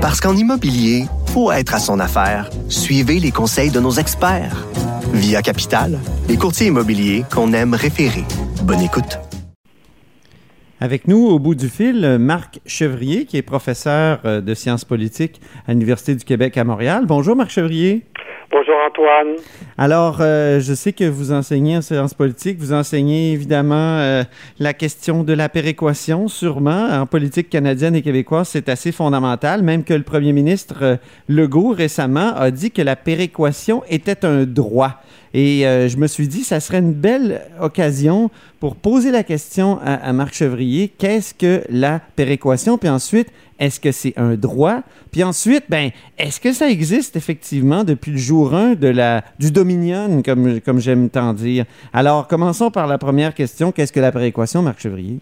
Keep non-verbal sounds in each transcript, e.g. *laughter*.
Parce qu'en immobilier, faut être à son affaire. Suivez les conseils de nos experts. Via Capital, les courtiers immobiliers qu'on aime référer. Bonne écoute. Avec nous, au bout du fil, Marc Chevrier, qui est professeur euh, de sciences politiques à l'Université du Québec à Montréal. Bonjour, Marc Chevrier. Bonjour Antoine. Alors, euh, je sais que vous enseignez en sciences politiques, vous enseignez évidemment euh, la question de la péréquation, sûrement. En politique canadienne et québécoise, c'est assez fondamental, même que le premier ministre euh, Legault récemment a dit que la péréquation était un droit. Et je me suis dit, ça serait une belle occasion pour poser la question à, à Marc Chevrier, qu'est-ce que la péréquation? Puis ensuite, est-ce que c'est un droit? Puis ensuite, ben, est-ce que ça existe effectivement depuis le jour 1 de la, du Dominion, comme, j'aime tant dire? Alors, commençons par la première question. Qu'est-ce que la péréquation, Marc Chevrier?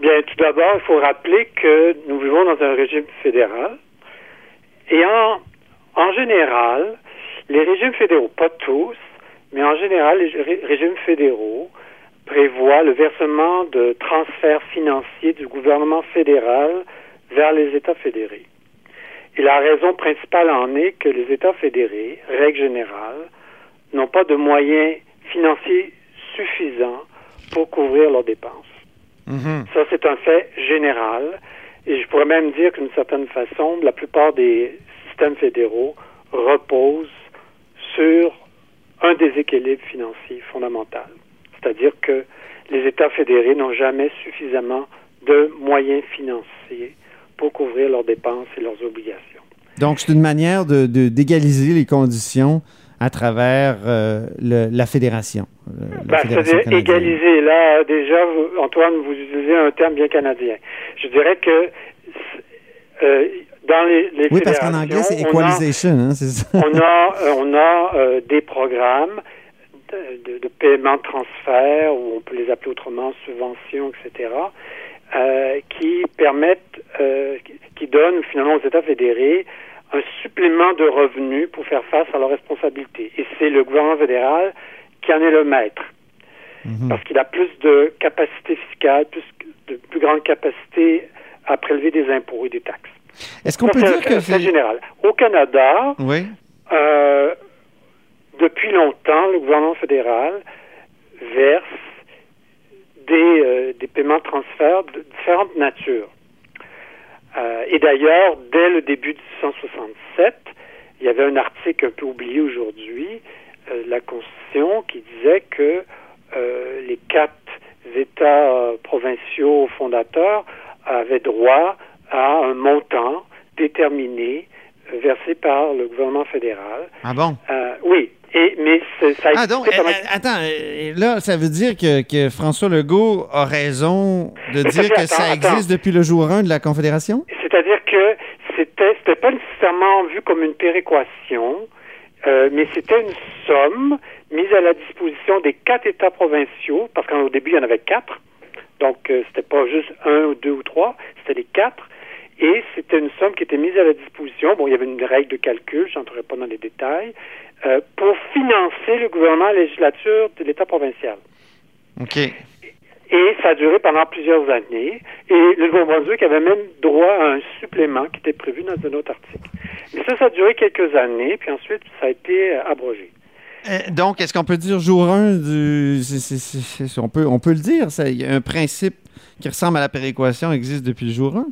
Bien, tout d'abord, il faut rappeler que nous vivons dans un régime fédéral. Et en général, les régimes fédéraux, pas tous, mais en général, les régimes fédéraux prévoit le versement de transferts financiers du gouvernement fédéral vers les États fédérés. Et la raison principale en est que les États fédérés, règle générale, n'ont pas de moyens financiers suffisants pour couvrir leurs dépenses. Mm-hmm. Ça, c'est un fait général. Et je pourrais même dire qu'une certaine façon, la plupart des systèmes fédéraux reposent sur un déséquilibre financier fondamental. C'est-à-dire que les États fédérés n'ont jamais suffisamment de moyens financiers pour couvrir leurs dépenses et leurs obligations. Donc, c'est une manière de, d'égaliser les conditions à travers euh, la fédération. Euh, ben, c'est-à-dire égaliser. Là, déjà, Antoine, vous utilisez un terme bien canadien. Je dirais que euh, dans les, les oui, parce qu'en anglais, c'est equalization. On a, hein, ça. on a, on a des programmes de, de, paiement de transfert, ou on peut les appeler autrement subventions, etc., euh, qui permettent, euh, qui donnent finalement aux États fédérés un supplément de revenus pour faire face à leurs responsabilités. Et c'est le gouvernement fédéral qui en est le maître. Mhm. Parce qu'il a plus de capacité fiscale, plus de plus grande capacité à prélever des impôts et des taxes. Est-ce qu'on peut dire que c'est général Au Canada, oui. euh, depuis longtemps, le gouvernement fédéral verse des, euh, paiements de transfert de différentes natures. Euh, et d'ailleurs, dès le début de 1967, il y avait un article un peu oublié aujourd'hui euh, la Constitution qui disait que les quatre États provinciaux fondateurs avaient droit à un montant déterminé versé par le gouvernement fédéral. Ah bon? oui, et, mais ça ah donc, euh, attends, euh, là, ça veut dire que, que, François Legault a raison de dire que ça existe depuis le jour 1 de la Confédération? C'est-à-dire que c'était, c'était pas nécessairement vu comme une péréquation, euh, mais c'était une somme mise à la disposition des quatre États provinciaux, parce qu'au début, il y en avait quatre. Donc, c'était pas juste un ou deux ou trois, c'était les quatre. Et c'était une somme qui était mise à la disposition. Bon, il y avait une règle de calcul, je n'entrerai pas dans les détails, euh, pour financer le gouvernement à la législature de l'État provincial. OK. Et ça a duré pendant plusieurs années. Et le Nouveau-Brunswick avait même droit à un supplément qui était prévu dans un autre article. Mais ça, ça a duré quelques années, puis ensuite, ça a été euh, abrogé. Euh, donc, est-ce qu'on peut dire jour 1 du. on, peut, on peut le dire, ça, un principe qui ressemble à la péréquation existe depuis le jour 1?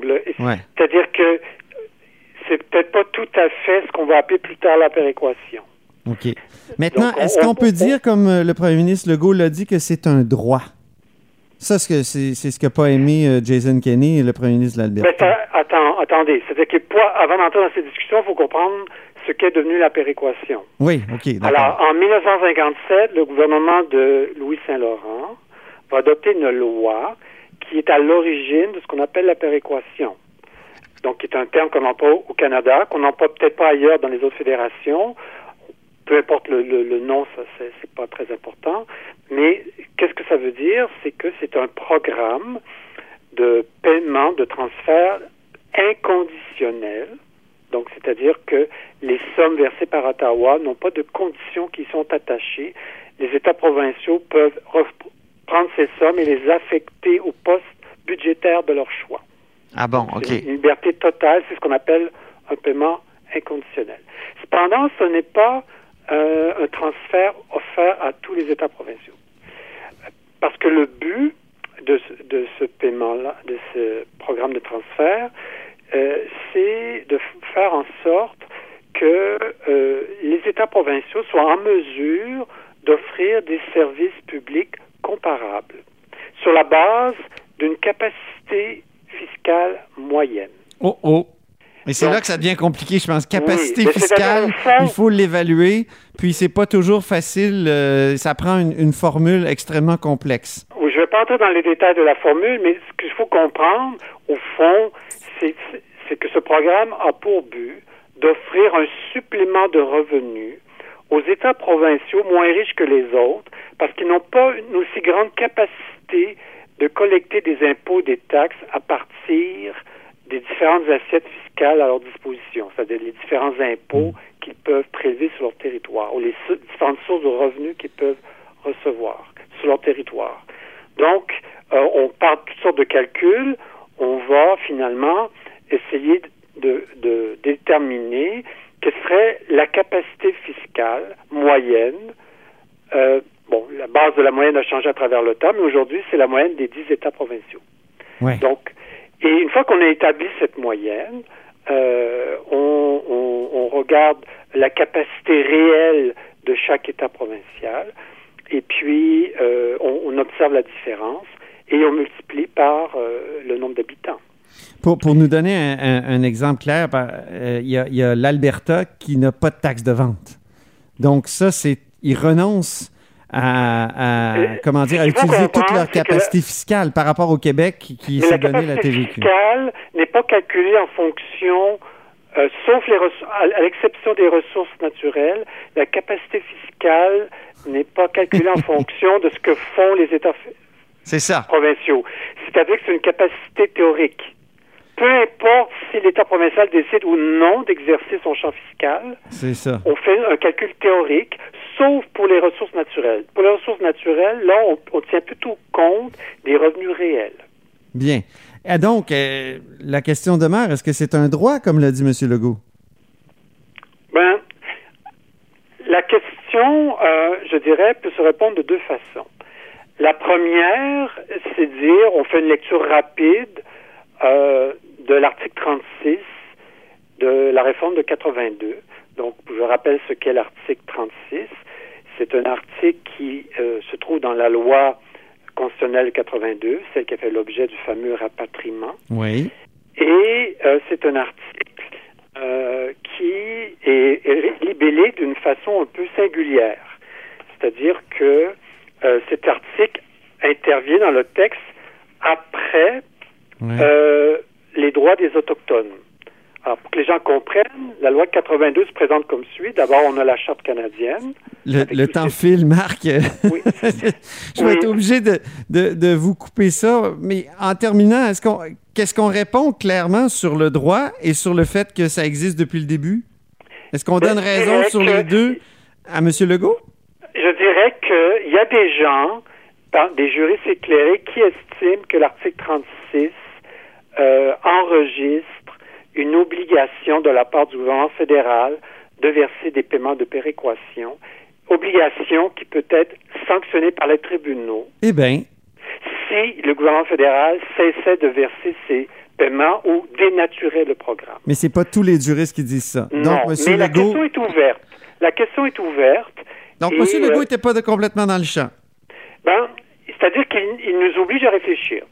Ben. C'est-à-dire que c'est peut-être pas tout à fait ce qu'on va appeler plus tard la péréquation. OK. Maintenant, est-ce qu'on peut dire, comme euh, le premier ministre Legault l'a dit, que c'est un droit? Ça, c'est ce qu'a pas aimé euh, Jason Kenney, le premier ministre de l'Alberta. attends, attendez. C'est-à-dire que avant d'entrer dans ces discussions, il faut comprendre ce qu'est devenu la péréquation. Oui, OK. Alors, en 1957, le gouvernement de Louis Saint-Laurent va adopter une loi qui est à l'origine de ce qu'on appelle la péréquation donc qui est un terme qu'on emploie au Canada, qu'on n'emploie peut-être pas ailleurs dans les autres fédérations. Peu importe le, le, nom, ça c'est pas très important. Mais qu'est-ce que ça veut dire? C'est que c'est un programme de paiement, de transfert inconditionnel. Donc, c'est-à-dire que les sommes versées par Ottawa n'ont pas de conditions qui sont attachées. Les États provinciaux peuvent prendre ces sommes et les affecter au poste budgétaire de leur choix. Ah bon, OK. Une liberté totale, c'est ce qu'on appelle un paiement inconditionnel. Cependant, ce n'est pas euh, un transfert offert à tous les États provinciaux. Parce que le but de, de ce paiement-là, de ce programme de transfert, euh, c'est de faire en sorte que euh, les États provinciaux soient en mesure d'offrir des services publics comparables sur la base d'une capacité fiscale moyenne. Oh oh. Et c'est là que ça devient compliqué, je pense. Capacité Oui, fiscale, il faut l'évaluer, puis c'est pas toujours facile. euh, ça prend une, une formule extrêmement complexe. Oui, je vais pas entrer dans les détails de la formule, mais ce qu'il faut comprendre, au fond, c'est que ce programme a pour but d'offrir un supplément de revenus aux États provinciaux moins riches que les autres, parce qu'ils n'ont pas une aussi grande capacité de collecter des impôts, des taxes à partir des différentes assiettes fiscales à leur disposition, c'est-à-dire les différents impôts qu'ils peuvent prélever sur leur territoire, ou les différentes sources de revenus qu'ils peuvent recevoir sur leur territoire. Donc, euh, on part de toutes sortes de calculs. On va finalement essayer de, de déterminer quelle serait la capacité fiscale moyenne. Euh, bon, la base de la moyenne a changé à travers le temps, mais aujourd'hui, c'est la moyenne des dix États provinciaux. Ouais. Donc, et une fois qu'on a établi cette moyenne, euh, on, on- on regarde la capacité réelle de chaque État provincial, et puis euh, on, on observe la différence et on multiplie par euh, le nombre d'habitants. Pour, pour nous donner un, un- un exemple clair, euh, il y a, l'Alberta qui n'a pas de taxe de vente. Donc ça, c'est ils renoncent à, à, comment dire, à utiliser toute leur capacité fiscale par rapport au Québec qui, s'est la donné la capacité TVQ. fiscale n'est pas calculée en fonction, euh, sauf les à, l'exception des ressources naturelles, la capacité fiscale n'est pas calculée en *laughs* fonction de ce que font les États C'est ça. provinciaux. C'est-à-dire que c'est une capacité théorique. Peu importe si l'État provincial décide ou non d'exercer son champ fiscal, ça. on fait un calcul théorique, sauf pour les ressources naturelles. Pour les ressources naturelles, là, on, on tient plutôt compte des revenus réels. Bien. Et donc, euh, la question demeure, est-ce que c'est un droit, comme l'a dit M. Legault? Ben, la question, euh, je dirais, peut se répondre de deux façons. La première, c'est dire, on fait une lecture rapide euh, de l'article 36 de la réforme de 82. Donc, je rappelle ce qu'est l'article 36. C'est un article qui euh, se trouve dans la loi constitutionnelle 82, celle qui a fait l'objet du fameux rapatriement. Oui. Et euh, c'est un article euh, qui est, est libellé d'une façon un peu singulière. C'est-à-dire que cet article intervient dans le texte après. Les droits des Autochtones. Alors, pour que les gens comprennent, la loi de 82 se présente comme suit. D'abord, on a la Charte canadienne. le temps ces- file, Marc. Oui. *laughs* Je vais Oui. être obligé de, de, de vous couper ça. Mais en terminant, est-ce qu'on, qu'est-ce qu'on répond clairement sur le droit et sur le fait que ça existe depuis le début? Est-ce qu'on Ben, donne raison sur les deux à M. Legault? Je dirais qu'il y a des gens, des juristes éclairés, qui estiment que l'article 36 euh, enregistre une obligation de la part du gouvernement fédéral de verser des paiements de péréquation, obligation qui peut être sanctionnée par les tribunaux Eh bien, si le gouvernement fédéral cessait de verser ces paiements ou dénaturait le programme. mais c'est pas tous les juristes qui disent ça. non, Donc, M. mais la Legault, question est ouverte. La question est ouverte. donc, M. Legault euh, n'était pas de- complètement dans le champ. Ben, c'est-à-dire qu'il il nous oblige à réfléchir.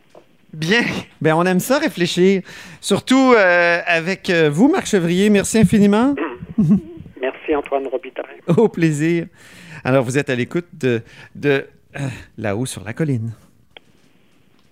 Bien. Ben, on aime ça réfléchir. Surtout euh, avec euh, vous, Marc Chevrier. Merci infiniment. *laughs* Merci Antoine Robitaille. Au plaisir. Alors, vous êtes à l'écoute de, de euh, là-haut sur la colline.